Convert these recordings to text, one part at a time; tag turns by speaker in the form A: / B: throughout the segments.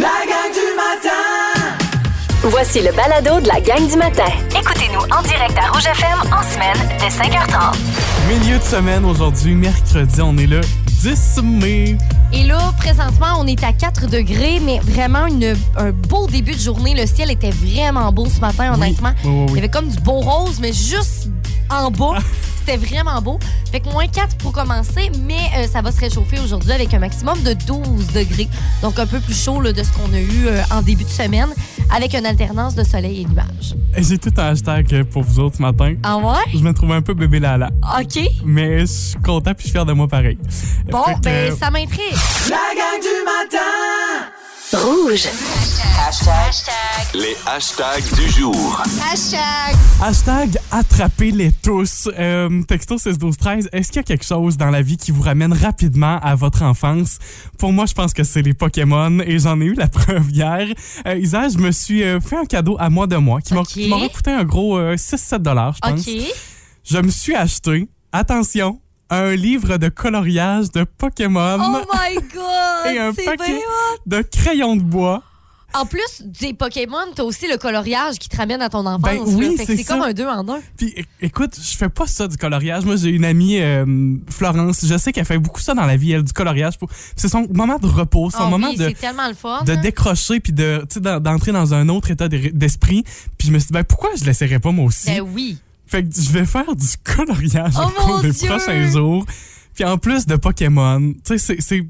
A: La gang du matin!
B: Voici le balado de la gang du matin. Écoutez-nous en direct à Rouge FM en semaine dès 5h30.
C: Milieu de semaine aujourd'hui, mercredi, on est le 10 mai.
D: Et là, présentement, on est à 4 degrés, mais vraiment une- un beau début de journée. Le ciel était vraiment beau ce matin, honnêtement.
C: oui, oui, oui.
D: Il y avait comme du beau rose, mais juste en bas. C'était vraiment beau. Fait que moins 4 pour commencer, mais euh, ça va se réchauffer aujourd'hui avec un maximum de 12 degrés. Donc un peu plus chaud là, de ce qu'on a eu euh, en début de semaine, avec une alternance de soleil et nuages.
C: Et J'ai tout un hashtag euh, pour vous autres ce matin.
D: Ah ouais?
C: Je me trouve un peu bébé Lala,
D: OK.
C: mais je suis content puis je suis fier de moi pareil.
D: Bon,
C: que,
D: ben
C: euh,
D: ça m'intrigue.
A: La gang du matin!
B: Rouge.
E: Les hashtags du jour.
C: Hashtag attraper les tous. Euh, texto 16 12 13 Est-ce qu'il y a quelque chose dans la vie qui vous ramène rapidement à votre enfance? Pour moi, je pense que c'est les Pokémon et j'en ai eu la preuve hier. Euh, Isa, je me suis euh, fait un cadeau à moi de moi qui m'a-
D: Ok.
C: qui m'aurait coûté un gros 6-7 dollars, je pense.
D: OK.
C: Je me suis acheté, attention, un livre de coloriage de Pokémon
D: Oh my God!
C: et un paquet de crayons de bois.
D: En plus des Pokémon, t'as aussi le coloriage qui te ramène à ton enfance.
C: Ben oui,
D: Fait que
C: c'est
D: comme un deux en un.
C: Puis écoute, je fais pas ça du coloriage. Moi, j'ai une amie, euh, Florence, je sais qu'elle fait beaucoup ça dans la vie, elle, du coloriage. Pour... C'est son moment de repos, son
D: Ah
C: moment
D: oui,
C: de,
D: tellement le fun.
C: de
D: hein.
C: décrocher puis de, d'entrer dans un autre état d'e- d'esprit. Puis je me suis dit, ben pourquoi je l'essaierais pas moi aussi?
D: Ben oui.
C: Fait que je vais faire du coloriage
D: Oh
C: au cours des
D: Dieu!
C: prochains jours. Puis en plus de Pokémon, tu sais, c'est-.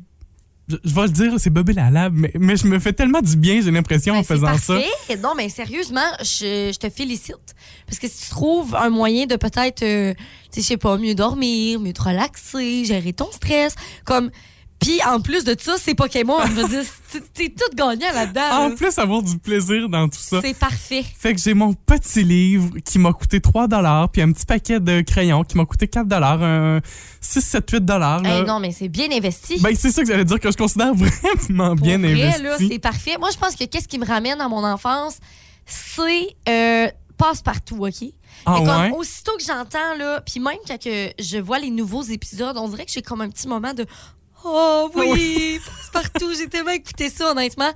C: Je vais le dire, c'est Bobby la lab, mais, mais je me fais tellement du bien, j'ai l'impression,
D: Ben,
C: en
D: c'est
C: faisant ça.
D: parfait. Non, mais sérieusement, je, je te félicite. Parce que si tu trouves un moyen de peut-être, euh, tu sais, je sais pas, mieux dormir, mieux te relaxer, gérer ton stress, comme. Puis en plus de ça, c'est Pokémon. Je veux dire, t'es- tout gagnant là-dedans.
C: En plus, avoir du plaisir dans tout ça.
D: C'est parfait.
C: Fait que j'ai mon petit livre qui m'a coûté 3 puis un petit paquet de crayons qui m'a coûté 4 un 6, 7, 8 là.
D: Hey, non, mais c'est bien investi.
C: Ben, c'est ça que j'allais dire que je considère vraiment
D: Pour
C: bien
D: vrai,
C: investi.
D: c'est parfait. Moi, je pense que qu'est-ce qui me ramène à mon enfance, c'est euh, passe-partout, OK?
C: ah
D: comme
C: ouais?
D: aussitôt que j'entends, là, puis même quand que je vois les nouveaux épisodes, on dirait que j'ai comme un petit moment de Oh oui, partout. J'ai tellement écouté ça, honnêtement.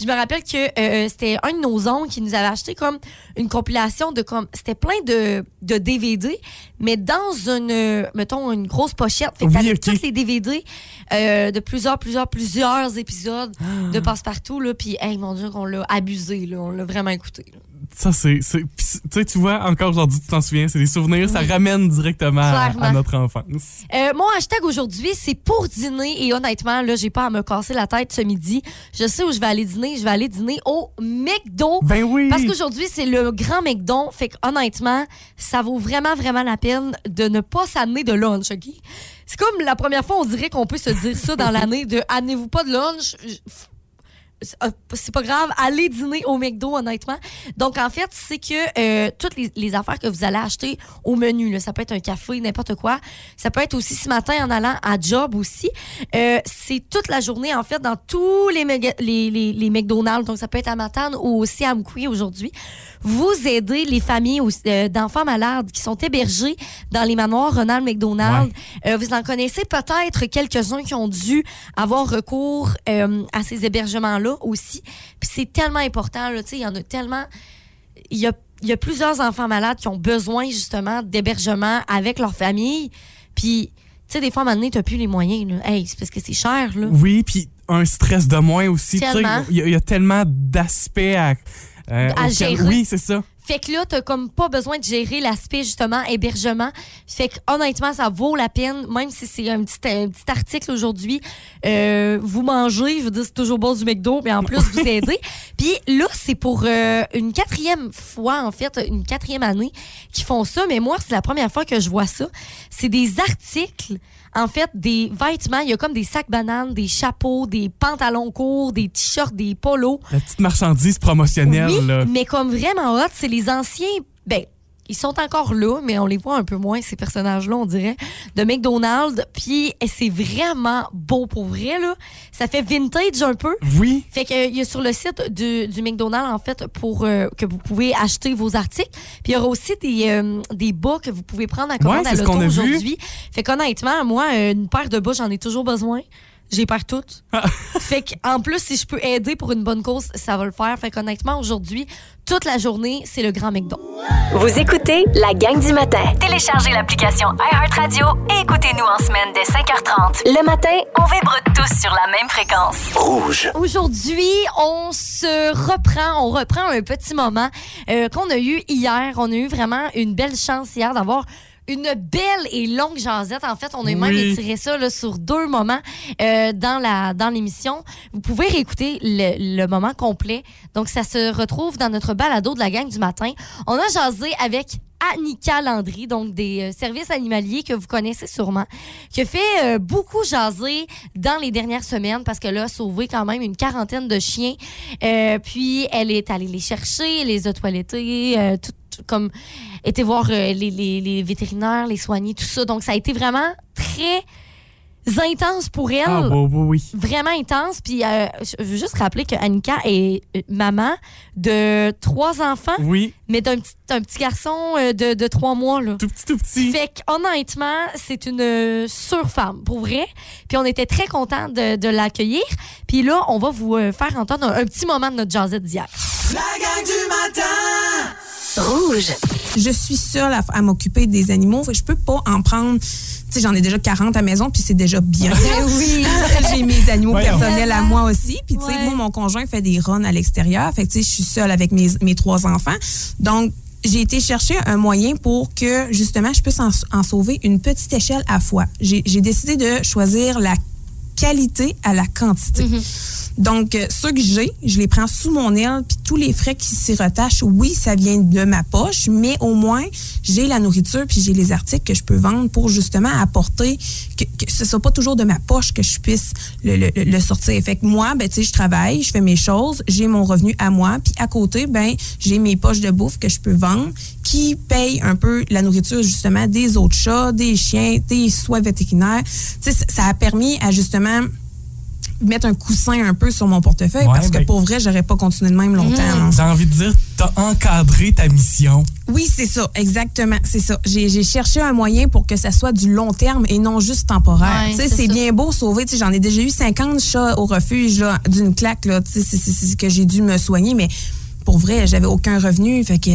D: Je me rappelle que euh, c'était un de nos oncles qui nous avait acheté comme une compilation de comme. C'était plein de, de DVD, mais dans une, euh, mettons, une grosse pochette. Fait que
C: Oui,
D: t'avais
C: ok.
D: tous les DVD euh, de plusieurs, plusieurs, plusieurs épisodes
C: Ah.
D: de Passe-Partout, là. Puis, hey, mon Dieu, qu'on l'a abusé, là. On l'a vraiment écouté. là.
C: Ça, c'est. Tu vois, encore aujourd'hui, tu t'en souviens, c'est des souvenirs, ça ramène directement à, notre enfance.
D: Euh, mon hashtag aujourd'hui, c'est pour dîner. Et honnêtement, là, j'ai pas à me casser la tête ce midi. Je sais où je vais aller dîner. Je vais aller dîner au McDo.
C: Ben oui!
D: Parce qu'aujourd'hui, c'est le grand McDo. Fait que, honnêtement, ça vaut vraiment, vraiment la peine de ne pas s'amener de lunch, OK? C'est comme la première fois, on dirait qu'on peut se dire ça dans l'année de amenez-vous pas de lunch? C'est euh, c'est pas grave, allez dîner au McDo, honnêtement. Donc, en fait, c'est que euh, toutes les, les affaires que vous allez acheter au menu, là, ça peut être un café, n'importe quoi. Ça peut être aussi ce matin en allant à job aussi. Euh, c'est toute la journée, en fait, dans tous les, les, les, les McDonald's. Donc, ça peut être à Matane ou aussi à Amqui aujourd'hui. Vous aidez les familles euh, d'enfants malades qui sont hébergés dans les manoirs Ronald McDonald. Vous en connaissez peut-être quelques-uns qui ont dû avoir recours à ces hébergements-là aussi. Puis c'est tellement important, là, tu sais, il y en a tellement... Il y a, il y a plusieurs enfants malades qui ont besoin, justement, d'hébergement avec leur famille. Puis, tu sais, des fois, à un moment donné, t'as plus les moyens, là. Hey, c'est parce que c'est cher, là.
C: Oui, puis un stress de moins aussi. Il y, a- il y a tellement d'aspects à. euh,
D: À gérer.
C: Oui, c'est ça.
D: Fait que là, t'as comme pas besoin de gérer l'aspect justement hébergement. Fait que honnêtement, ça vaut la peine, même si c'est un petit, un petit article aujourd'hui. Euh, vous mangez, je veux dire, c'est toujours bon du McDo, mais en plus vous aidez. Puis là, c'est pour euh, une quatrième fois, en fait, une quatrième année qu'ils font ça. Mais moi, c'est la première fois que je vois ça. C'est des articles. En fait, des vêtements, il y a comme des sacs bananes, des chapeaux, des pantalons courts, des t-shirts, des polos.
C: La petite marchandise promotionnelle,
D: Oui,
C: là.
D: mais comme vraiment hot, c'est les anciens. Ben, ils sont encore là, mais on les voit un peu moins, ces personnages-là, on dirait, de McDonald's. Puis c'est vraiment beau pour vrai, là. Ça fait vintage un peu.
C: Oui.
D: Fait que, il y a sur le site du, du McDonald's, en fait, pour euh, que vous pouvez acheter vos articles. Puis il y aura aussi des, euh, des bas que vous pouvez prendre à commande
C: Ouais,
D: à l'auto aujourd'hui. Fait qu'honnêtement, moi, euh, une paire de bas, j'en ai toujours besoin. J'ai perdu toutes. fait que, en plus, si je peux aider pour une bonne cause, ça va le faire. Fait qu'honnêtement, aujourd'hui, toute la journée, c'est le grand McDon.
B: Vous écoutez la gang du matin. Téléchargez l'application iHeartRadio et écoutez-nous en semaine dès 5h30. Le matin, on vibre tous sur la même fréquence.
E: Rouge.
D: Aujourd'hui, on se reprend, on reprend un petit moment euh, qu'on a eu hier. On a eu vraiment une belle chance hier d'avoir une belle et longue jasette. En fait, on a même
C: Oui.
D: étiré ça là, sur deux moments euh, dans la dans l'émission. Vous pouvez réécouter le, le moment complet. Donc, ça se retrouve dans notre balado de la gang du matin. On a jasé avec Annika Landry, donc des euh, services animaliers que vous connaissez sûrement, qui a fait euh, beaucoup jaser dans les dernières semaines parce qu'elle a sauvé quand même une quarantaine de chiens. Euh, puis elle est allée les chercher, les a toilettés, euh, tout comme était voir euh, les, les- les vétérinaires, les soigner, tout ça. Donc ça a été vraiment très intense pour elle.
C: Ah, oui, oui, oui.
D: Vraiment intense. Puis euh, je veux juste rappeler que Annika est euh, maman de trois enfants,
C: Oui,
D: mais d'un petit, un petit garçon de, de trois mois. Là.
C: tout petit, tout petit.
D: Fait qu'honnêtement, c'est une surfemme, pour vrai. Puis on était très contents de, de l'accueillir. Puis là, on va vous faire entendre un, un petit moment de notre jazzette d'hier.
A: La gang du matin
B: Rouge.
F: je suis seule à, à m'occuper des animaux. Je peux pas en prendre. Tu sais, j'en ai déjà 40 à la maison, puis c'est déjà bien. oui. J'ai mes animaux
C: Voyons.
F: personnels à moi aussi. Puis, tu sais,
D: Ouais.
F: moi, mon conjoint fait des runs à l'extérieur. Fait que, tu sais, je suis seule avec mes, mes trois enfants. Donc, j'ai été chercher un moyen pour que, justement, je puisse en, en sauver une petite échelle à fois. J'ai décidé de choisir la qualité à la quantité. Donc, euh, ceux que j'ai, je les prends sous mon aile, puis tous les frais qui s'y retachent, oui, ça vient de ma poche, mais au moins, j'ai la nourriture, puis j'ai les articles que je peux vendre pour justement apporter, que, que ce soit pas toujours de ma poche que je puisse le, le- le sortir. Fait que moi, ben, tu sais, je travaille, je fais mes choses, j'ai mon revenu à moi, puis à côté, ben, j'ai mes poches de bouffe que je peux vendre, qui payent un peu la nourriture, justement, des autres chats, des chiens, des soins vétérinaires. Tu sais, ça a permis à, justement, mettre un coussin un peu sur mon portefeuille
C: Ouais,
F: parce que
C: ben-
F: pour vrai, j'aurais pas continué de même longtemps. là.
C: J'ai envie de dire, t'as encadré ta mission.
F: Oui, c'est ça, exactement, c'est ça. J'ai cherché un moyen pour que ça soit du long terme et non juste temporaire.
D: Ouais,
F: tu sais,
D: c'est
F: bien beau sauver, tu sais, j'en ai déjà eu 50 chats au refuge d'une claque là, tu sais, c'est- c'est c'est ce que j'ai dû me soigner mais pour vrai, j'avais aucun revenu, fait que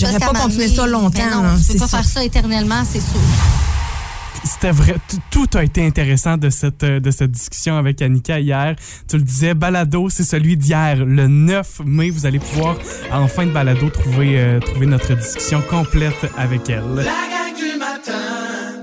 F: j'aurais pas continué ça longtemps.
D: ben non,
F: là,
D: tu peux
F: c'est
D: pas
F: ça.
D: faire ça éternellement, c'est sûr.
C: C'était vrai, tout- a été intéressant de cette, euh, de cette discussion avec Annika hier. Tu le disais, Balado, c'est celui d'hier, le 9 mai. Vous allez pouvoir, en fin de Balado, trouver, euh, trouver notre discussion complète avec elle.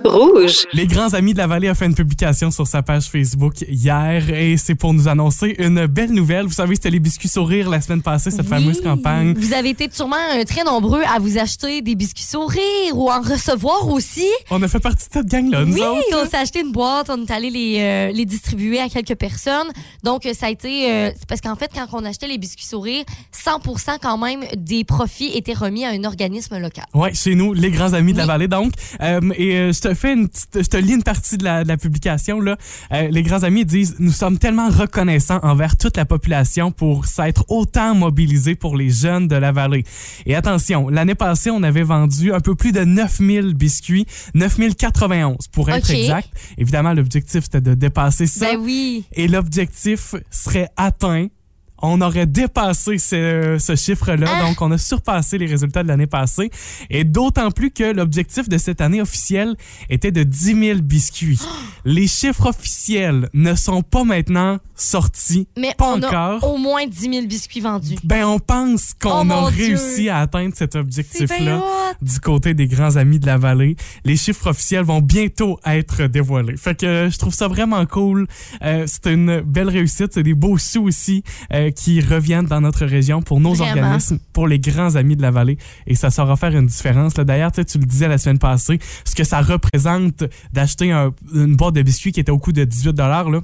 B: Rouge.
C: Les grands amis de la vallée a fait une publication sur sa page Facebook hier et c'est pour nous annoncer une belle nouvelle. Vous savez, c'était les biscuits sourires la semaine passée, cette
D: Oui.
C: fameuse campagne.
D: Vous avez été sûrement euh, très nombreux à vous acheter des biscuits sourires ou en recevoir aussi.
C: On a fait partie de cette gang-là, nous
D: oui,
C: autres.
D: on s'est acheté une boîte, on est allé les, euh, les distribuer à quelques personnes. Donc, euh, ça a été. euh, parce qu'en fait, quand on achetait les biscuits sourires, 100 quand même des profits étaient remis à un organisme local.
C: Ouais, chez nous, les grands amis de la
D: Oui.
C: vallée. Donc, euh, et euh, je te fais une petite, je te lis une partie de la, de la publication là. Euh, les grands amis disent nous sommes tellement reconnaissants envers toute la population pour s'être autant mobilisés pour les jeunes de la vallée. Et attention, l'année passée, on avait vendu un peu plus de 9000 biscuits, 9091 pour être exact. Évidemment, l'objectif c'était de dépasser ça.
D: Ben oui.
C: Et l'objectif serait atteint. On aurait dépassé ce, ce chiffre-là,
D: Ah!
C: donc on a surpassé les résultats de l'année passée. Et d'autant plus que l'objectif de cette année officielle était de 10 000 biscuits. Les chiffres officiels ne sont pas maintenant sortis,
D: Mais
C: pas
D: on
C: encore.
D: a au moins 10 000 biscuits vendus.
C: Ben, on pense qu'on
D: Oh,
C: a
D: Dieu.
C: réussi à atteindre cet objectif-là du côté des grands amis de la vallée. Les chiffres officiels vont bientôt être dévoilés. Fait que je trouve ça vraiment cool. Euh, c'est une belle réussite. C'est des beaux sous aussi euh, qui reviennent dans notre région pour nos
D: Vraiment.
C: organismes, pour les grands amis de la vallée. Et ça saura faire une différence. D'ailleurs, tu le disais la semaine passée, ce que ça représente d'acheter un- une boîte de biscuits qui était au coût de 18 là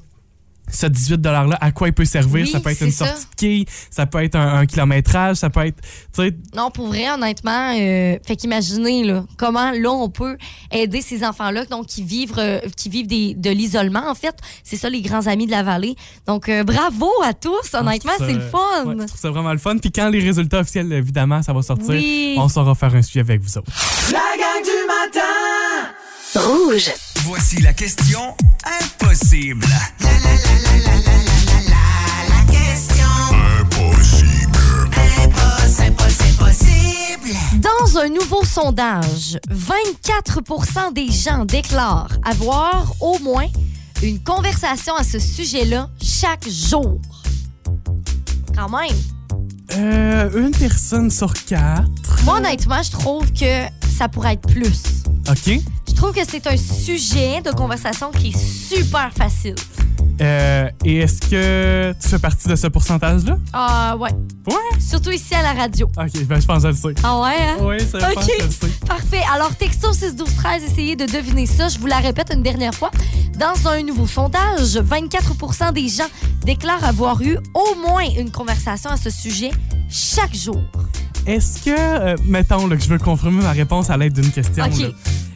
C: ce 18 $-là, à quoi il peut servir?
D: Oui,
C: ça peut être une
D: ça.
C: sortie de quille, ça peut être un, un kilométrage, ça peut être, tu sais,
D: Non, pour vrai, honnêtement, euh, fait qu'imaginez là, comment là on peut aider ces enfants-là donc qui vivent euh, qui vivent des, de l'isolement en fait. C'est ça les grands amis de la vallée. Donc euh, bravo à tous, honnêtement,
C: Je trouve
D: c'est
C: ça-
D: le fun.
C: ouais, je trouve ça vraiment le fun. Puis quand les résultats officiels, évidemment, ça va sortir,
D: Oui.
C: on saura faire un suivi avec vous autres.
A: La gang du matin
B: Rouge.
G: Voici la question impossible.
D: Dans un nouveau sondage, 24% des gens déclarent avoir au moins une conversation à ce sujet-là chaque jour. Quand même.
C: Euh, une personne sur quatre.
D: Moi, honnêtement, je trouve que ça pourrait être plus.
C: OK.
D: Je trouve que c'est un sujet de conversation qui est super facile.
C: Euh, et est-ce que tu fais partie de ce pourcentage-là?
D: Ah, ouais.
C: Ouais.
D: Surtout ici à la radio.
C: OK, ben je pense je le sais.
D: Ah ouais, hein?
C: Oui, ça pense
D: OK.
C: le sais.
D: Parfait. Alors, texto 6 12 13, essayez de deviner ça. Je vous la répète une dernière fois. Dans un nouveau sondage, 24% des gens déclarent avoir eu au moins une conversation à ce sujet chaque jour.
C: Est-ce que, euh, mettons là, que je veux confirmer ma réponse à l'aide d'une question,
D: OK.
C: là.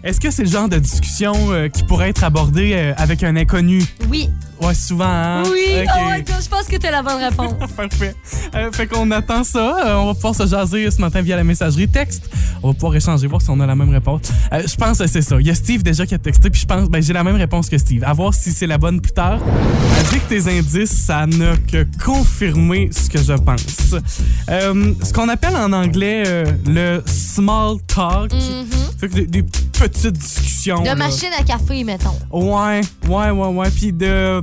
C: est-ce que c'est le genre de discussion euh, qui pourrait être abordée euh, avec un inconnu?
D: Oui.
C: Ouais, souvent, hein?
D: Oui.
C: OK.
D: Oh my God, je pense que t'as la bonne réponse.
C: Parfait. Fait qu'on attend ça. On va pouvoir se jaser ce matin via la messagerie texte. On va pouvoir échanger, voir si on a la même réponse. Je pense que c'est ça. Il y a Steve déjà qui a texté, puis je pense, ben j'ai la même réponse que Steve. À voir si c'est la bonne plus tard. Avec tes indices, ça n'a que confirmé ce que je pense. Euh, ce qu'on appelle en anglais euh, le small talk. Fait que des, des petites discussions.
D: De
C: là.
D: machine à café, mettons.
C: Ouais, ouais, ouais, ouais. Puis de,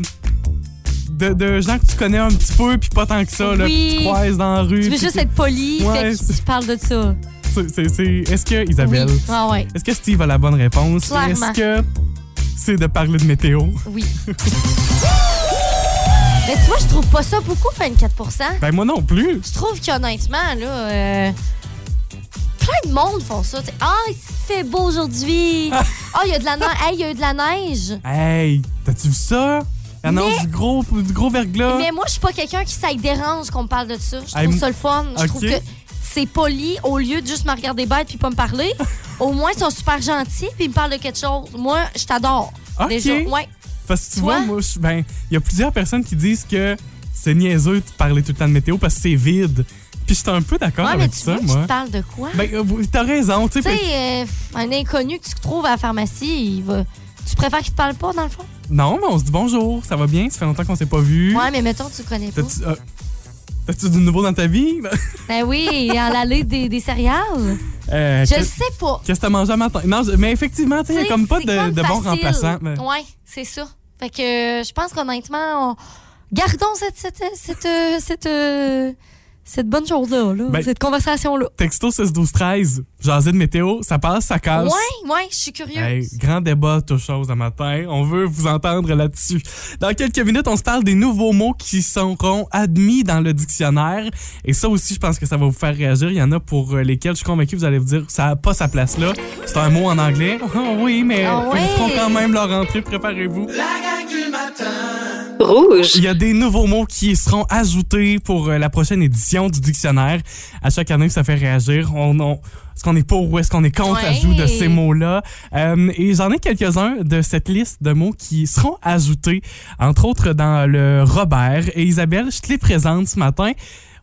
C: de. de gens que tu connais un petit peu, puis pas tant que ça, là,
D: Oui.
C: tu croises dans la rue.
D: Tu veux juste être poli,
C: Ouais,
D: fait que
C: c'est-
D: tu parles de ça.
C: Est-ce que, Isabelle,
D: Oui. Ah ouais.
C: est-ce que Steve a la bonne réponse? Est-ce que c'est de parler de météo?
D: Oui. Mais tu vois, je trouve pas ça beaucoup, 24%
C: Ben, moi non plus.
D: Je trouve qu'honnêtement, là, euh, plein de monde font ça. Ah, il fait beau aujourd'hui. Ah, il y a de la neige. Hey, il y a eu de la neige.
C: Hey, t'as-tu vu ça? Annonce du gros, du gros verglas.
D: Mais moi, je suis pas quelqu'un qui ça le dérange qu'on me parle de ça. Je
C: Hey,
D: trouve
C: m-
D: ça le fun. Je
C: ok.
D: trouve que c'est poli au lieu de juste me regarder bête puis pas me parler. Au moins, ils sont super gentils puis ils me parlent de quelque chose. Moi, je t'adore.
C: Ok.
D: Déjà. Ouais.
C: Parce que tu
D: Toi?
C: vois, moi, ben, il y a plusieurs personnes qui disent que c'est niaiseux de parler tout le temps de météo parce que c'est vide. Puis j'étais un peu d'accord
D: Ouais, mais
C: avec
D: tu
C: ça,
D: veux
C: moi.
D: te parle de quoi?
C: Ben, euh, t'as raison, tu
D: tu
C: sais.
D: euh, un inconnu que tu trouves à la pharmacie, il va. Tu préfères qu'il te parle pas, dans le fond?
C: Non, mais on se dit bonjour, ça va bien, ça fait longtemps qu'on s'est pas vu.
D: Ouais, mais mettons, tu connais pas.
C: T'as-tu euh, du nouveau dans ta vie?
D: Ben oui, en l'allée des, des céréales.
C: Euh,
D: Je le sais pas.
C: Qu'est-ce que t'as mangé à matin? Non, mais effectivement, tu sais, il y a comme pas de, de bon remplaçant. mais-
D: Ouais, c'est ça. Fait que euh, je pense qu'honnêtement, on- gardons cette, cette, cette, euh, cette, euh, cette bonne chose-là, là,
C: Ben-
D: cette conversation-là.
C: Texto 6 12 13, jaser de météo, ça passe, ça casse.
D: Ouais, ouais, je suis curieuse.
C: Hey, grand débat, tout chose à matin. On veut vous entendre là-dessus. Dans quelques minutes, on se parle des nouveaux mots qui seront admis dans le dictionnaire. Et ça aussi, je pense que ça va vous faire réagir. Il y en a pour euh, lesquels je suis convaincu que vous allez vous dire ça n'a pas sa place là. C'est un mot en anglais. Oh, oui, mais
D: Ah ouais?
C: ils feront quand même leur entrée. Préparez-vous.
A: La gang du matin.
B: Rouge.
C: Il y a des nouveaux mots qui seront ajoutés pour euh, la prochaine édition du dictionnaire. À chaque année, ça fait réagir. On, on- est-ce qu'on est pour ou est-ce qu'on est contre?
D: Ouais.
C: l'ajout de ces mots-là? Euh, et j'en ai quelques-uns de cette liste de mots qui seront ajoutés, entre autres dans le Robert. Et Isabelle, je te les présente ce matin.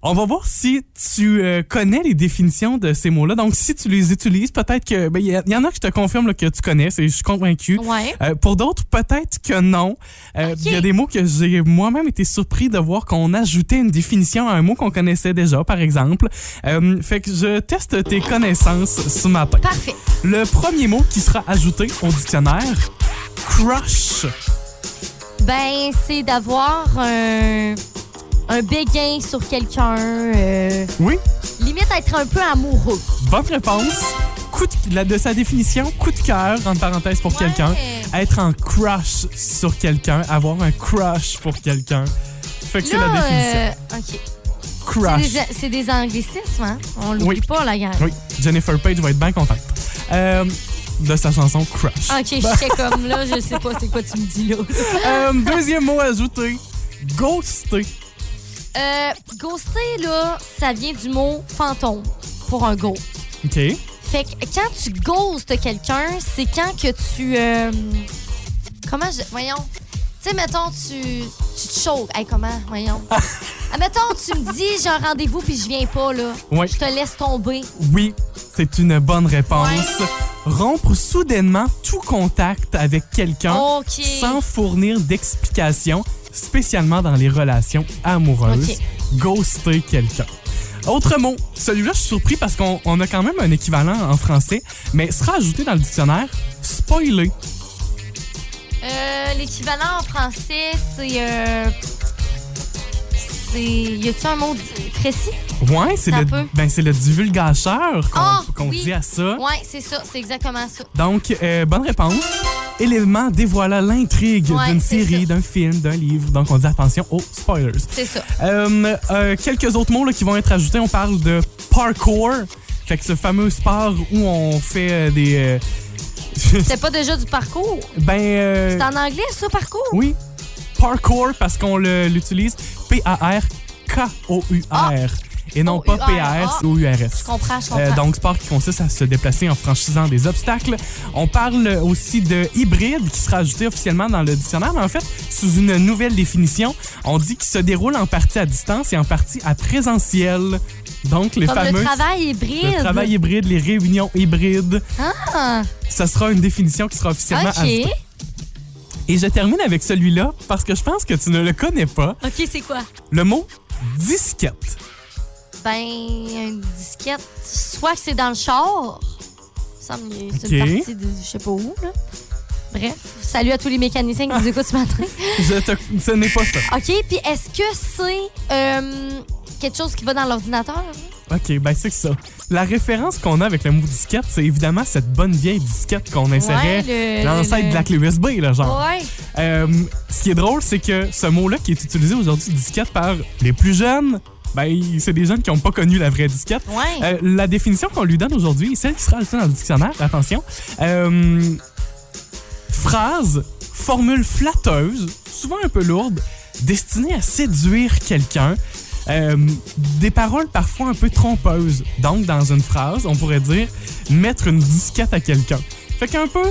C: On va voir si tu euh, connais les définitions de ces mots-là. Donc, si tu les utilises, peut-être que... ben, Il y, a- il y en a que je te confirme là, que tu connais, c'est- je suis convaincu.
D: Ouais.
C: Euh, pour d'autres, peut-être que non. Euh, Il y a des mots que j'ai moi-même été surpris de voir qu'on ajoutait une définition à un mot qu'on connaissait déjà, par exemple. Fait que je teste tes connaissances ce matin.
D: Parfait.
C: Le premier mot qui sera ajouté au dictionnaire, crush.
D: Ben, c'est d'avoir un, un béguin sur quelqu'un. euh,
C: Oui,
D: limite être un peu amoureux.
C: bonne réponse. Coup de, la, de sa définition, coup de cœur, entre parenthèses, pour quelqu'un. Être en crush sur quelqu'un, avoir un crush pour quelqu'un. Fait que c'est la
D: Là,
C: définition.
D: euh, OK. C'est
C: Crush.
D: des, c'est des anglicismes, hein? On l'oublie
C: Oui.
D: pas, la gang.
C: Oui, Jennifer Page va être bien contente. Euh, de sa chanson Crush.
D: OK, j'étais comme là, je sais pas c'est quoi tu me dis là.
C: Euh, deuxième mot ajouté, ghoster.
D: Euh, ghoster, là, ça vient du mot fantôme pour un ghost.
C: OK.
D: Fait que quand tu ghostes quelqu'un, c'est quand que tu. euh, comment je. Voyons. Tu sais, mettons, tu. Tu te chaudes. Hey, comment? Voyons. Ah, mettons, tu me dis, j'ai un rendez-vous puis je viens pas, là.
C: Ouais.
D: Je te laisse tomber.
C: Oui, c'est une bonne réponse. rompre soudainement tout contact avec quelqu'un
D: OK.
C: sans fournir d'explication, spécialement dans les relations amoureuses.
D: OK.
C: Ghoster quelqu'un. Autre mot, celui-là, je suis surpris parce qu'on on a quand même un équivalent en français, mais sera ajouté dans le dictionnaire spoiler.
D: Euh, L'équivalent en français, c'est. Euh, c'est. Y a-tu un mot précis?
C: Ouais, c'est le, ben, le divulgacheur qu'on
D: Ah, oui.
C: dit à ça.
D: Ouais, c'est ça. C'est exactement ça.
C: Donc, euh, bonne réponse. Élément dévoilant l'intrigue
D: Ouais,
C: d'une série, d'un film, d'un livre. Donc, on dit attention aux spoilers.
D: C'est ça.
C: Euh, euh, quelques autres mots là, qui vont être ajoutés. On parle de parkour. Fait que ce fameux sport où on fait euh, des.
D: C'était pas déjà du parcours.
C: ben. euh,
D: C'est en anglais, ça, parcours?
C: oui. Parkour parce qu'on le- l'utilise P-A-R-K-O-U-R. Et non pas
D: O-U-R.
C: P-A-R-C-O-U-R-S.
D: Je comprends, je comprends.
C: Euh, donc, sport qui consiste à se déplacer en franchissant des obstacles. On parle aussi de hybride qui sera ajouté officiellement dans le dictionnaire, mais en fait, sous une nouvelle définition, on dit qu'il se déroule en partie à distance et en partie à présentiel. Donc, les
D: Comme
C: fameux.
D: le travail hybride.
C: le travail hybride, les réunions hybrides,
D: Ah,
C: ça sera une définition qui sera officiellement
D: OK.
C: ajoutée. Et je termine avec celui-là parce que je pense que tu ne le connais pas.
D: OK, c'est quoi?
C: Le mot disquette.
D: Ben, une disquette, soit que c'est dans le char, ça me- c'est
C: OK.
D: une partie de je sais pas où, là. Bref, salut à tous les mécaniciens qui nous écoutent ce matin.
C: Je te... Ce n'est pas ça.
D: OK, puis est-ce que c'est euh, quelque chose qui va dans l'ordinateur?
C: OK, ben c'est ça. La référence qu'on a avec le mot disquette, c'est évidemment cette bonne vieille disquette qu'on insérait
D: Ouais,
C: l'ancêtre
D: le-
C: de la clé USB, là, genre.
D: Ouais.
C: Euh, ce qui est drôle, c'est que ce mot-là qui est utilisé aujourd'hui, disquette, par les plus jeunes, ben c'est des jeunes qui n'ont pas connu la vraie disquette.
D: Ouais.
C: Euh, la définition qu'on lui donne aujourd'hui, celle qui sera ajoutée dans le dictionnaire, attention. Euh, phrase, formule flatteuse, souvent un peu lourde, destinée à séduire quelqu'un. Euh, des paroles parfois un peu trompeuses. Donc, dans une phrase, on pourrait dire mettre une disquette à quelqu'un. Fait qu'un peu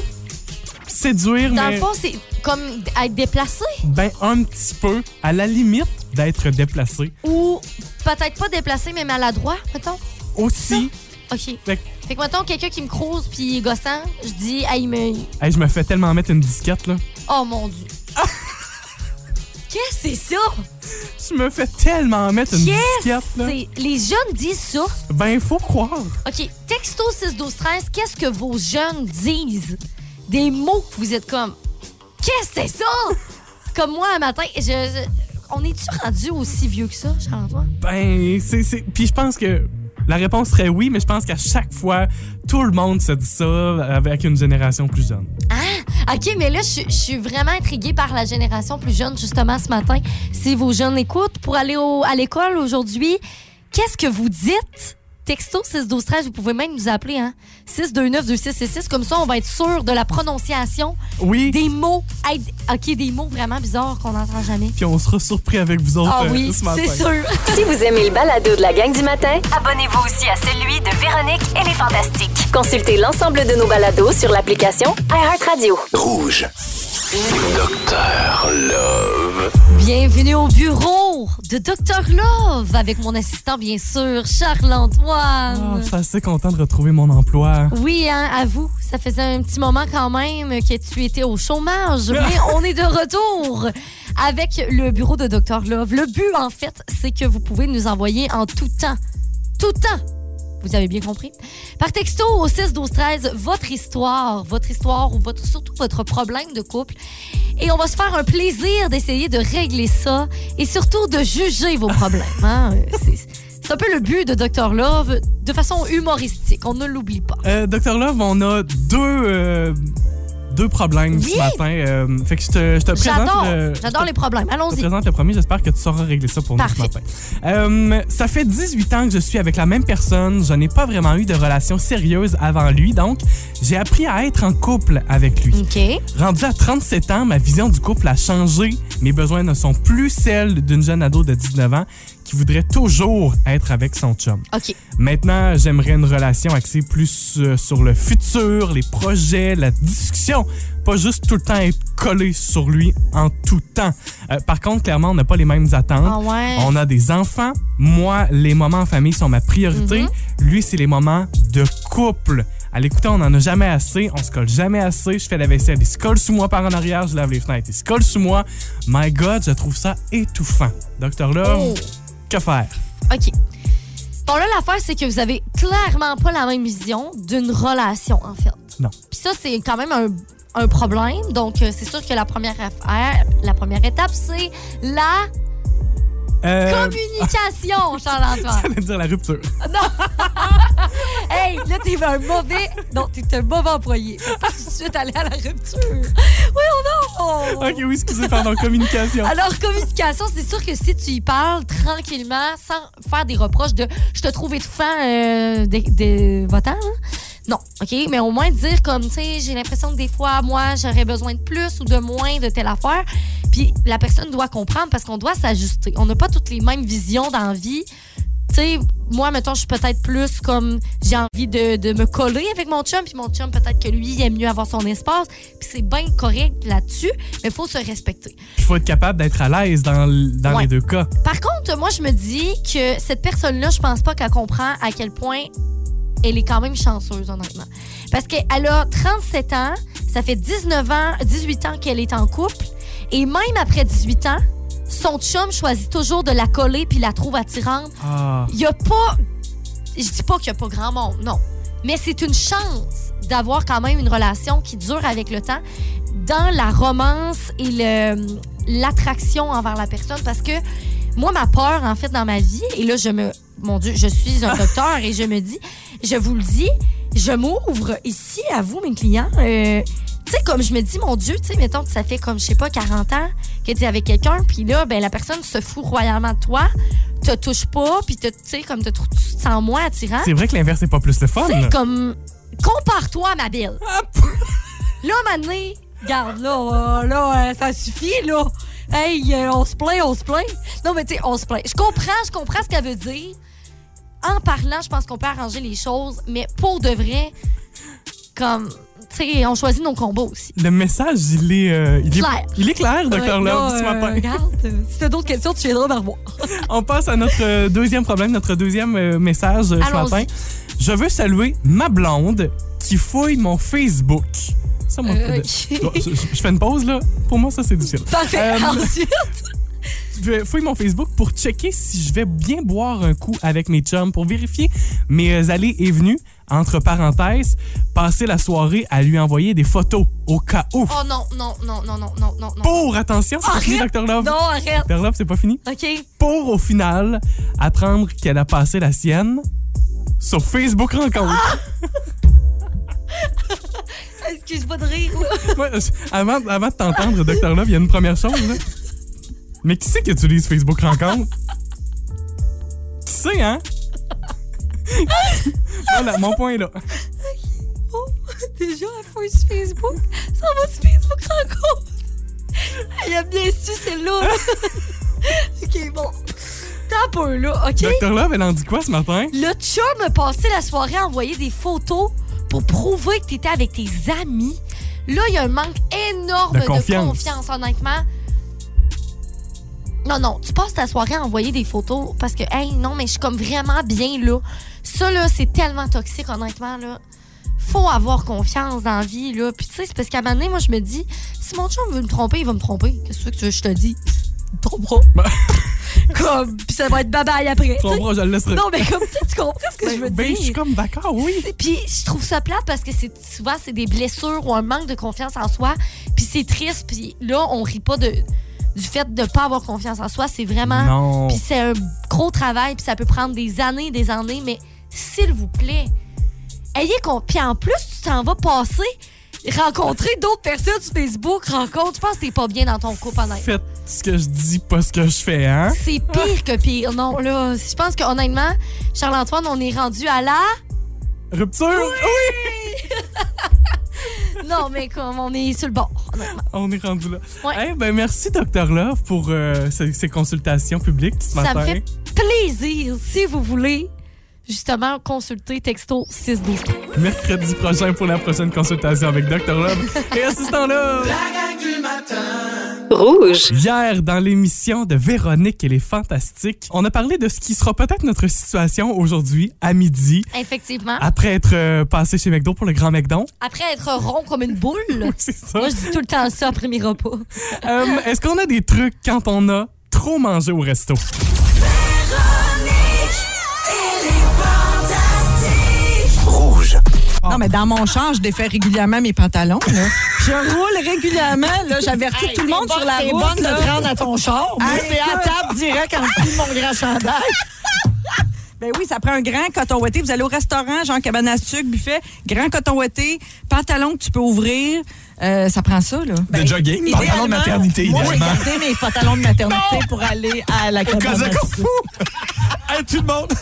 C: séduire,
D: Dans
C: mais
D: le fond, c'est comme être déplacé?
C: Ben un petit peu, à la limite d'être déplacé.
D: ou peut-être pas déplacé, mais maladroit, mettons.
C: Aussi,
D: OK.
C: Fait que-
D: Fait que, mettons, quelqu'un qui me crouse puis il gossant, je dis, hey, me...
C: hey, je me fais tellement mettre une disquette, là.
D: Oh mon Dieu. Qu'est-ce que c'est ça?
C: Je me fais tellement mettre une disquette, là.
D: Les jeunes disent ça.
C: Ben, faut croire.
D: OK, texto 6 12 13, qu'est-ce que vos jeunes disent? Des mots que vous êtes comme Qu'est-ce que c'est ça? comme moi un matin, je, je- on est-tu rendu aussi vieux que ça, Charles-Antoine?
C: Ben, c'est. c'est- Puis je pense que la réponse serait oui, mais je pense qu'à chaque fois, tout le monde se dit ça avec une génération plus jeune.
D: Ah, OK, mais là, je, je suis vraiment intriguée par la génération plus jeune, justement, ce matin. Si vos jeunes écoutent pour aller au- à l'école aujourd'hui, qu'est-ce que vous dites? Texto 6 12 13, vous pouvez même nous appeler, hein? 629 2666, comme ça, on va être sûr de la prononciation
C: Oui.
D: des mots. OK, des mots vraiment bizarres qu'on n'entend jamais.
C: Puis on sera surpris avec vous autres
D: Ah
C: euh,
D: oui,
C: ce matin.
D: c'est sûr.
B: Si vous aimez le balado de la gang du matin, abonnez-vous aussi à celui de Véronique et les Fantastiques. Consultez l'ensemble de nos balados sur l'application iHeartRadio.
E: Rouge. Docteur Love.
D: Bienvenue au bureau de Dr. Love avec mon assistant, bien sûr,
C: Ah,
D: Charles-Antoine.
C: je suis assez content de retrouver mon emploi.
D: Oui, hein, à vous. Ça faisait un petit moment quand même que tu étais au chômage, mais on est de retour avec le bureau de Dr. Love. Le but, en fait, c'est que vous pouvez nous envoyer en tout temps, tout temps. Vous avez bien compris? Par texto au 6 12 13 votre histoire, votre histoire ou votre, surtout votre problème de couple. Et on va se faire un plaisir d'essayer de régler ça et surtout de juger vos problèmes. hein. C'est un peu le but de Dr. Love de façon humoristique. On ne l'oublie pas.
C: Euh, Docteur Love, on a deux, euh, deux problèmes
D: Oui.
C: ce matin. Euh, fait que je te, je te présente.
D: J'adore.
C: le-
D: les problèmes.
C: Je te
D: Allons-y.
C: présente le premier. J'espère que tu sauras régler ça pour nous
D: Parfait.
C: ce matin. Euh, ça fait 18 ans que je suis avec la même personne. Je n'ai pas vraiment eu de relation sérieuse avant lui, donc j'ai appris à être en couple avec lui.
D: OK.
C: Rendu à 37 ans, ma vision du couple a changé. Mes besoins ne sont plus celles d'une jeune ado de 19 ans qui voudrait toujours être avec son chum.
D: OK.
C: Maintenant, j'aimerais une relation axée plus euh, sur le futur, les projets, la discussion, pas juste tout le temps être collé sur lui en tout temps. Euh, par contre, clairement, on n'a pas les mêmes attentes.
D: Ah ouais.
C: On a des enfants. Moi, les moments en famille sont ma priorité.
D: Mhm.
C: Lui, c'est les moments de couple. À l'écouter, on n'en a jamais assez. On se colle jamais assez. Je fais la vaisselle, il se colle sous moi par en arrière. Je lave les fenêtres, il se colle sous moi. My God, je trouve ça étouffant. Docteur Love,
D: Oh.
C: Que faire?
D: OK. Bon, là, l'affaire, c'est que vous avez clairement pas la même vision d'une relation, en fait.
C: Non.
D: Puis ça, c'est quand même un, un problème. Donc, euh, c'est sûr que la première affaire, la première étape, c'est la
C: Euh,
D: communication, Charles-Antoine.
C: J'allais dire la rupture.
D: là, t'es un mauvais... Non, t'es un mauvais employé. Faut pas tout de suite aller à la rupture. Oui, on a...
C: Ok, oui, excusez, pardon, communication.
D: Alors, communication, c'est sûr que si tu y parles tranquillement, sans faire des reproches de je te trouve étouffant euh, des, des votants, hein? non, OK? Mais au moins dire comme, tu sais, j'ai l'impression que des fois, moi, j'aurais besoin de plus ou de moins de telle affaire. Puis la personne doit comprendre parce qu'on doit s'ajuster. On n'a pas toutes les mêmes visions dans la vie. Tu sais, moi, mettons, je suis peut-être plus comme j'ai envie de, de me coller avec mon chum, puis mon chum, peut-être que lui, il aime mieux avoir son espace. Puis c'est bien correct là-dessus, mais il faut se respecter.
C: Il faut être capable d'être à l'aise dans, dans
D: Ouais.
C: les deux cas.
D: Par contre, moi, je me dis que cette personne-là, je pense pas qu'elle comprend à quel point elle est quand même chanceuse, honnêtement. Parce qu'elle a 37 ans, ça fait 19 ans, 18 ans qu'elle est en couple, et même après 18 ans, son chum choisit toujours de la coller puis la trouve attirante.
C: Ah.
D: Il y a pas... Je dis pas qu'il y a pas grand monde, non. Mais c'est une chance d'avoir quand même une relation qui dure avec le temps dans la romance et le- l'attraction envers la personne parce que moi, ma peur, en fait, dans ma vie, et là, je me. Mon Dieu, je suis un docteur et je me dis, je vous le dis, je m'ouvre ici à vous, mes clients. euh, tu sais, comme je me dis, mon Dieu, tu sais, mettons que ça fait comme, je sais pas, 40 ans que tu es avec quelqu'un, puis là, ben, la personne se fout royalement de toi, te touche pas, puis tu sais, comme te, tu te sens moins attirant.
C: C'est vrai que l'inverse n'est pas plus le fun.
D: Sais, comme, compare-toi, ma belle. Là, maintenant, regarde, là, euh, là, euh, ça suffit, là. Hey, euh, on se plaint, on se plaint. Non, mais tu sais, on se plaint. Je comprends, je comprends ce qu'elle veut dire. En parlant, je pense qu'on peut arranger les choses, mais pour de vrai, comme, sais, on choisit nos combats aussi.
C: Le message, il est, euh, il est
D: Clair.
C: Il est clair, docteur
D: Ouais,
C: Love, ce
D: euh,
C: matin.
D: Regarde, euh, si t'as d'autres questions, tu viendras me revoir.
C: On passe à notre euh, deuxième problème, notre deuxième euh, message euh, ce matin. Je veux saluer ma blonde qui fouille mon Facebook. Ça, moi,
D: Euh,
C: je,
D: ok.
C: je- je fais une pause, là. Pour moi, ça, c'est difficile.
D: Parfait.
C: Euh,
D: Ensuite,
C: Je fouille mon Facebook pour checker si je vais bien boire un coup avec mes chums, pour vérifier mes euh, allées et venues. Entre parenthèses, passer la soirée à lui envoyer des photos au cas où.
D: oh non, non, non, non, non, non, non.
C: Pour, attention, c'est pas fini! Dr. Love.
D: Non, arrête.
C: Dr. Love, c'est pas fini.
D: OK.
C: Pour, au final, apprendre qu'elle a passé la sienne sur Facebook Rencontre.
D: Excuse-moi de rire.
C: Je- avant, avant de t'entendre, Dr. Love, il y a une première chose. là. Mais qui c'est qui utilise Facebook Rencontre? Qui c'est, hein? Voilà, mon point est là.
D: Oh, déjà, elle fouille sur Facebook. Ça va sur Facebook rencontre. Elle a bien su celle-là. là. OK, bon. T'as peu, là, OK?
C: Dr. Love, elle en dit quoi ce matin?
D: Le chum a passé la soirée à envoyer des photos pour prouver que t'étais avec tes amis. Là, il y a un manque énorme
C: De
D: de
C: confiance.
D: confiance, honnêtement. Non, non, tu passes ta soirée à envoyer des photos parce que, hey, non, mais je suis comme vraiment bien là. Ça, là, c'est tellement toxique, honnêtement, là. Faut avoir confiance dans la vie, là. Puis, tu sais, c'est parce qu'à un moment donné, moi, je me dis, si mon chum veut me tromper, il va me tromper. Qu'est-ce que tu veux que je te dis? Trompera.
C: Ben.
D: comme, puis ça va être bye-bye après.
C: bras, je le laisserai.
D: Non, mais comme tu comprends ce que je veux
C: ben,
D: dire?
C: je suis comme d'accord, oui.
D: Puis je trouve ça plate parce que c'est souvent c'est des blessures ou un manque de confiance en soi. Puis c'est triste. Puis là, on rit pas de du fait de pas avoir confiance en soi. C'est vraiment.
C: Non.
D: Puis c'est un gros travail. Puis ça peut prendre des années, des années. Mais s'il vous plaît, ayez confiance. En plus, tu t'en vas passer rencontrer d'autres personnes sur Facebook. Rencontre. Je pense que t'es pas bien dans ton couple honnêtement.
C: Faites ce que je dis, pas ce que je fais, hein?
D: C'est pire que pire. Non, là, je pense que honnêtement, Charles-Antoine, on est rendu à la.
C: Rupture? Oui!
D: Non, mais comme on est sur le bord, honnêtement.
C: On est rendu là.
D: Ouais.
C: Eh ben, merci, Dr. Love, pour euh, ces, ces consultations publiques ce
D: Ça me fait plaisir, si vous voulez, justement, consulter texto 612
C: Mercredi prochain pour la prochaine consultation avec Dr. Love et assistant Love.
A: La gang du matin.
B: Rouge.
C: Hier, dans l'émission de Véronique et les Fantastiques, on a parlé de ce qui sera peut-être notre situation aujourd'hui, à midi,
D: Effectivement.
C: après être euh, passé chez McDo pour le Grand McDon.
D: Après être rond comme une boule.
C: C'est ça.
D: Moi, je dis tout le temps ça après mes repas.
C: Euh, Est-ce qu'on a des trucs quand on a trop mangé au resto?
H: Non, mais dans mon char, je défais régulièrement mes pantalons. Là. Je roule régulièrement. Là, j'avertis tout le monde sur la route.
I: bonne
H: là.
I: de te rendre à ton char. Moi,
H: Hey,
I: c'est à table direct en dessous de mon grand chandail.
H: Ben oui, ça prend un grand coton ouaté. Vous allez au restaurant, genre cabane à sucre, buffet, grand coton ouaté, pantalon que tu peux ouvrir. Euh, ça prend ça, là.
C: De jogging? Pantalon de maternité,
I: Moi, j'ai gardé mes pantalons de maternité pour aller à la cabane. à sucre.
J: Hey, tout le monde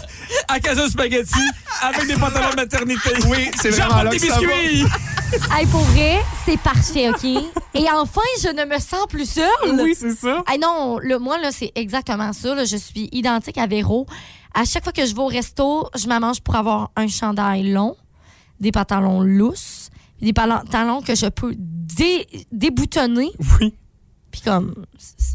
J: à Casa Spaghetti avec des pantalons de maternité.
E: Oui, c'est vraiment là
J: des
E: que ça va.
J: biscuits.
D: Hey, pour vrai, c'est parfait, OK? Et enfin, je ne me sens plus seule.
C: Oui, c'est ça.
D: Hey, non, le, moi, là, c'est exactement ça. là. Je suis identique à Véro. À chaque fois que je vais au resto, je m'arrange pour avoir un chandail long, des pantalons lousses, des pantalons que je peux dé- déboutonner.
C: Oui.
D: Puis comme,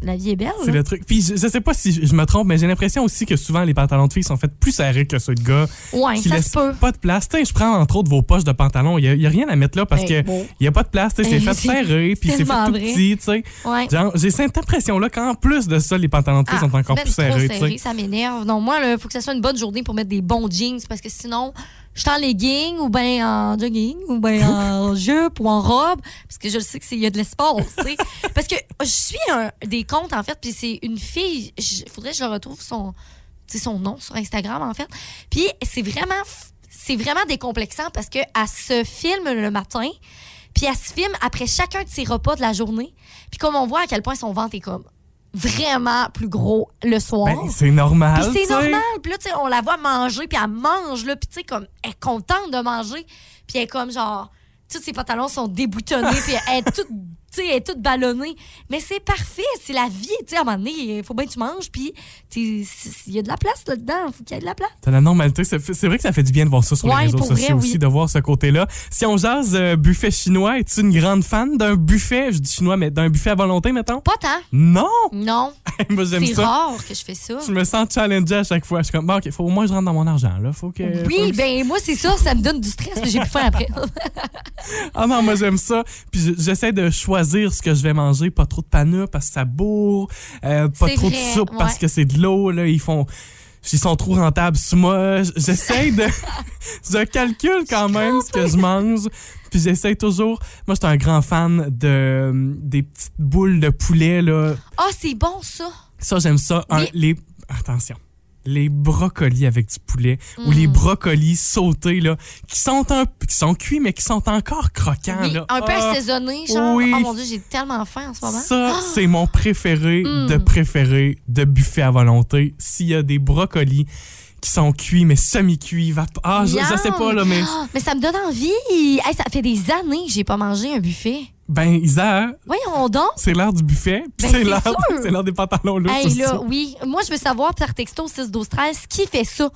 D: la vie est belle.
C: C'est le truc. Puis je, je sais pas si je me trompe, mais j'ai l'impression aussi que souvent les pantalons de filles sont faits plus serrés que ceux de gars.
D: Ouais,
C: qui
D: ça se peut.
C: pas de place. Tu sais, je prends entre autres vos poches de pantalon. Il n'y a, rien à mettre là parce que
D: bon.
C: il y a pas de place. C'est fait serré, puis c'est fait tout
D: vrai.
C: petit. tu sais.
D: Ouais.
C: Genre, j'ai cette impression-là qu'en plus de ça, les pantalons de filles
D: Ah,
C: sont encore
D: ben,
C: plus serrés.
D: serré, ça m'énerve. Non, moi, il faut que ça soit une bonne journée pour mettre des bons jeans parce que sinon, je suis en legging ou bien en jogging ou bien en jupe ou en robe parce que je le sais qu'il y a de l'espace, tu sais. Parce que je suis un, des comptes, en fait, puis c'est une fille, il faudrait que je retrouve son, son nom sur Instagram, en fait. Puis c'est vraiment, c'est vraiment décomplexant parce qu'elle se filme le matin, puis elle se filme après chacun de ses repas de la journée. Puis comme on voit à quel point son ventre est comme vraiment plus gros le soir.
C: Ben, c'est normal.
D: Puis c'est normal. Puis là, tu sais, on la voit manger, puis elle mange, là, puis tu sais, comme, elle est contente de manger. Puis elle est comme, genre, tous ses pantalons sont déboutonnés, puis elle est toute, tu sais, elle est toute ballonnée. Mais c'est parfait, c'est la vie, tu sais, à un moment donné, il faut bien que tu manges, puis il y a de la place là-dedans, faut qu'il y ait de la place.
C: T'as la normalité. C'est c'est vrai que ça fait du bien de voir ça sur
D: Ouais,
C: les réseaux sociaux
D: vrai,
C: aussi,
D: oui.
C: de voir ce côté-là. Si on jase euh, buffet chinois, es-tu une grande fan d'un buffet, je dis chinois, mais d'un buffet à volonté, mettons?
D: Pas tant.
C: Non!
D: Non.
C: Moi, j'aime
D: C'est
C: ça.
D: rare que je fais ça.
C: Je me sens challengé à chaque fois. Je suis comme, bon, OK, faut au moins que je rentre dans mon argent, là. Faut que. faut
D: Oui,
C: que-
D: ben moi, c'est ça, ça me donne du stress, mais j'ai plus faim après.
C: Ah non, moi, j'aime ça. Puis je- j'essaie de choisir ce que je vais manger. Pas trop de panure parce que ça bourre. Euh, pas trop
D: vrai,
C: de soupe parce que c'est de l'eau, là. Ils font. Ils sont trop rentables sur moi. J'essaie de. je calcule quand même ce que je mange. Puis j'essaie toujours. Moi, j'étais un grand fan de des petites boules de poulet, là.
D: Ah, c'est bon, ça.
C: Ça, j'aime ça. Un- les, attention. Les brocolis avec du poulet ou
D: Mm.
C: les brocolis sautés, là, qui sont un qui sont cuits, mais qui sont encore croquants.
D: Oui,
C: là.
D: un peu
C: Ah,
D: assaisonné, genre.
C: oui.
D: Oh mon Dieu, j'ai tellement faim en ce moment.
C: Ça, c'est mon préféré
D: Mm.
C: de préféré de buffet à volonté. S'il y a des brocolis qui sont cuits, mais semi-cuits, va- ah, je, je sais pas, là, mais.
D: Ah, mais ça me donne envie. Hey, ça fait des années que j'ai pas mangé un buffet.
C: Ben, Isa,
D: Voyons donc.
C: c'est l'heure du buffet,
D: Ben,
C: c'est l'heure des pantalons.
D: Hey, là, oui. Moi, je veux savoir, par texto 6 12 13 qui fait ça?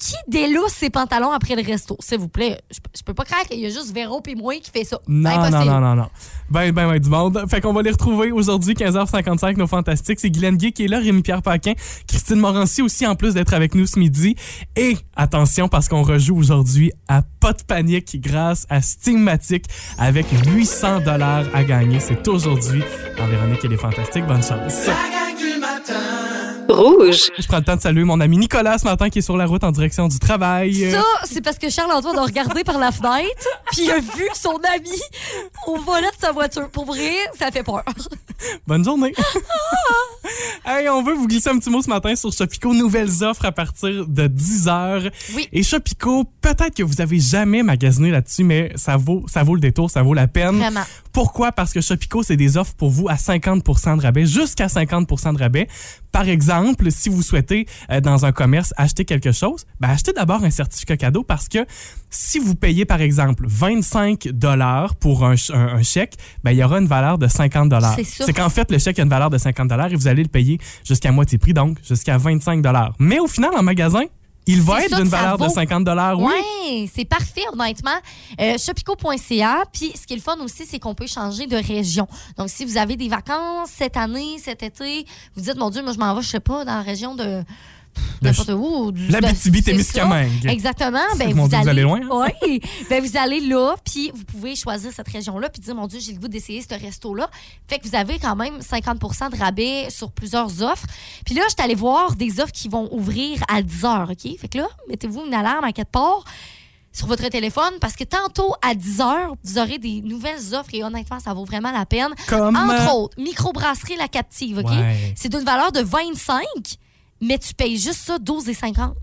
D: Qui délousse ses pantalons après le resto? S'il vous plaît. Je, je peux pas croire qu'il y a juste Véro et moi qui fait ça.
C: Non, non,
D: impossible.
C: non, non, non. Ben, ben, ben, du monde. Fait qu'on va les retrouver aujourd'hui, 15h55, nos fantastiques. C'est Guylaine Gay qui est là, Rémi-Pierre Paquin, Christine Morancy aussi, en plus d'être avec nous ce midi. Et attention, parce qu'on rejoue aujourd'hui à Pas de panique grâce à Steamatic avec 800 dollars à gagner. C'est aujourd'hui dans Véronique et les Fantastiques. Bonne chance.
A: La gang du matin.
B: Rouge.
C: Je prends le temps de saluer mon ami Nicolas ce matin qui est sur la route en direction du travail.
D: Ça, c'est parce que Charles-Antoine a regardé par la fenêtre, puis il a vu son ami au volant de sa voiture. Pour vrai, ça fait peur.
C: Bonne journée. hey, on veut vous glisser un petit mot ce matin sur Shopico. Nouvelles offres à partir de 10 heures.
D: Oui.
C: Et Shopico, peut-être que vous avez jamais magasiné là-dessus, mais ça vaut, ça vaut le détour, ça vaut la peine.
D: Vraiment.
C: Pourquoi? Parce que Shopico, c'est des offres pour vous à 50 de rabais, jusqu'à 50% de rabais. Par exemple, si vous souhaitez, euh, dans un commerce, acheter quelque chose, ben, achetez d'abord un certificat cadeau parce que si vous payez, par exemple, 25 dollars pour un, ch- un- un chèque, ben, il y aura une valeur de 50 dollars.
D: C'est
C: qu'en fait, le chèque a une valeur de 50 dollars et vous allez le payer jusqu'à moitié prix, donc jusqu'à 25 dollars. Mais au final, en magasin, Il va être d'une valeur de
D: vaut.
C: 50 oui.
D: Ouais, c'est parfait, honnêtement. Euh, Shopico.ca. Puis, ce qui est le fun aussi, c'est qu'on peut changer de région. Donc, si vous avez des vacances cette année, cet été, vous dites, mon Dieu, moi, je m'en vais, je sais pas, dans la région de. N'importe où. du- c'est
C: Témiscamingue.
D: Exactement. Ben,
C: Mon
D: vous,
C: Dieu, vous
D: allez,
C: allez loin, hein?
D: Oui. Ben, vous allez là, puis vous pouvez choisir cette région-là, puis dire, mon Dieu, j'ai le goût d'essayer ce resto-là. Fait que vous avez quand même 50% de rabais sur plusieurs offres. Puis là, je suis allée voir des offres qui vont ouvrir à 10 heures, OK? Fait que là, mettez-vous une alarme à quelque part sur votre téléphone parce que tantôt à 10 heures, vous aurez des nouvelles offres et honnêtement, ça vaut vraiment la peine.
C: Comme,
D: Entre
C: euh,
D: autres, microbrasserie La Captive, OK?
C: Ouais.
D: C'est d'une valeur de 25, mais tu payes juste ça 12,50.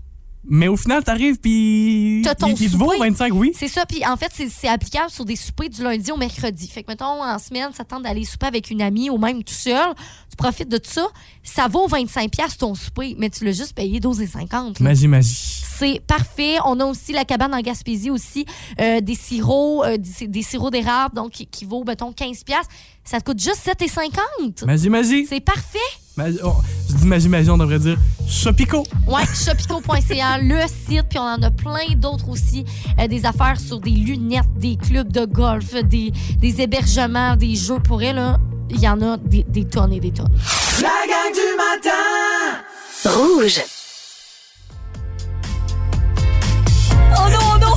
C: Mais au final, t'arrives, puis.
D: T'as ton
C: il, il te vaut
D: souper.
C: 25, oui.
D: C'est ça, puis en fait, c'est- applicable sur des soupers du lundi au mercredi. Fait que, mettons, en semaine, ça tente d'aller souper avec une amie ou même tout seul. Tu profites de tout ça. Ça vaut 25$ piastres ton souper, mais tu l'as juste payé 12,50. là.
C: Magie, magie.
D: C'est parfait. On a aussi la cabane en Gaspésie aussi, euh, des sirops, euh, des, des sirops d'érable, donc qui, qui vaut, mettons, 15$. piastres. Ça te coûte juste 7,50$.
C: Magie, magie.
D: C'est parfait.
C: Oh, je dis magie, magie, on devrait dire Shopico.
D: Ouais, shopico.ca, le site, puis on en a plein d'autres aussi. Euh, des affaires sur des lunettes, des clubs de golf, des, des hébergements, des jeux pour elle, là. Il y en a des, des tonnes et des tonnes.
A: La gang du matin
B: Rouge.
D: Oh non, oh non!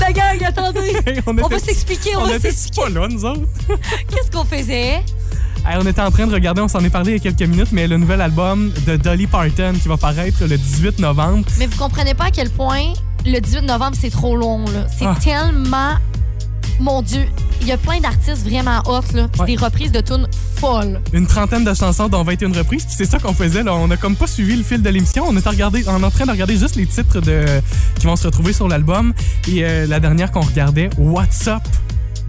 D: La gang, attendez!
C: on,
D: On va s'expliquer, on
C: On
D: va
C: était
D: s'expliquer.
C: pas là, nous autres.
D: Qu'est-ce qu'on faisait?
C: Hey, on était en train de regarder, on s'en est parlé il y a quelques minutes, mais le nouvel album de Dolly Parton qui va paraître le 18 novembre.
D: Mais vous comprenez pas à quel point le 18 novembre, c'est trop long. C'est
C: Ah.
D: tellement. Mon Dieu, il y a plein d'artistes vraiment hot, là.
C: Ouais.
D: des reprises de tunes folles.
C: Une trentaine de chansons dont 21 reprises. Puis c'est ça qu'on faisait. Là. On a comme pas suivi le fil de l'émission. On, était regardé, on est en train de regarder juste les titres de, qui vont se retrouver sur l'album. Et euh, la dernière qu'on regardait, What's Up?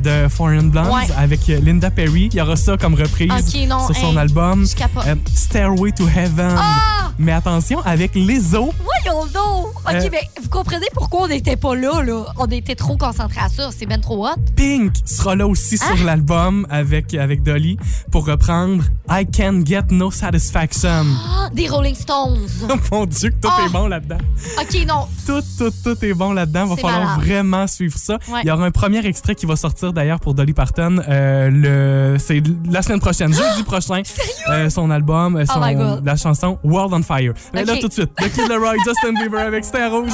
C: De Foreign Blondes
D: Ouais.
C: avec euh, Linda Perry. Il y aura ça comme reprise
D: non,
C: sur son
D: hey,
C: album. Euh, Stairway to Heaven.
D: Ah!
C: Mais attention, avec Lizzo.
D: Voyons donc! OK,
C: Euh,
D: mais vous comprenez pourquoi on n'était pas là, là? On était trop concentrés à ça. C'est ben trop hot.
C: Pink sera là aussi
D: Hein?
C: sur l'album avec, avec Dolly pour reprendre I Can Get No Satisfaction.
D: Ah, des Rolling Stones.
C: Mon Dieu, que tout
D: Ah!
C: est bon là-dedans.
D: OK, non.
C: Tout, tout, tout est bon là-dedans. Va
D: C'est
C: falloir
D: malade.
C: vraiment suivre ça.
D: Ouais.
C: Il y aura un premier extrait qui va sortir d'ailleurs pour Dolly Parton. euh, le, c'est la semaine prochaine, jeudi prochain. Euh, son album,
D: Oh
C: son- la chanson World on Fire. Mais là, tout de suite, The Kid Leroy, Justin Bieber avec Star Rouge.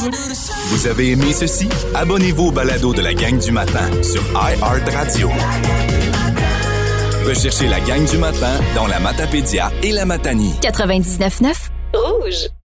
E: Vous avez aimé ceci? Abonnez-vous au balado de la gang du matin sur iHeartRadio. Recherchez la gang du matin dans la Matapédia et la Matanie.
B: 99.9 Rouge.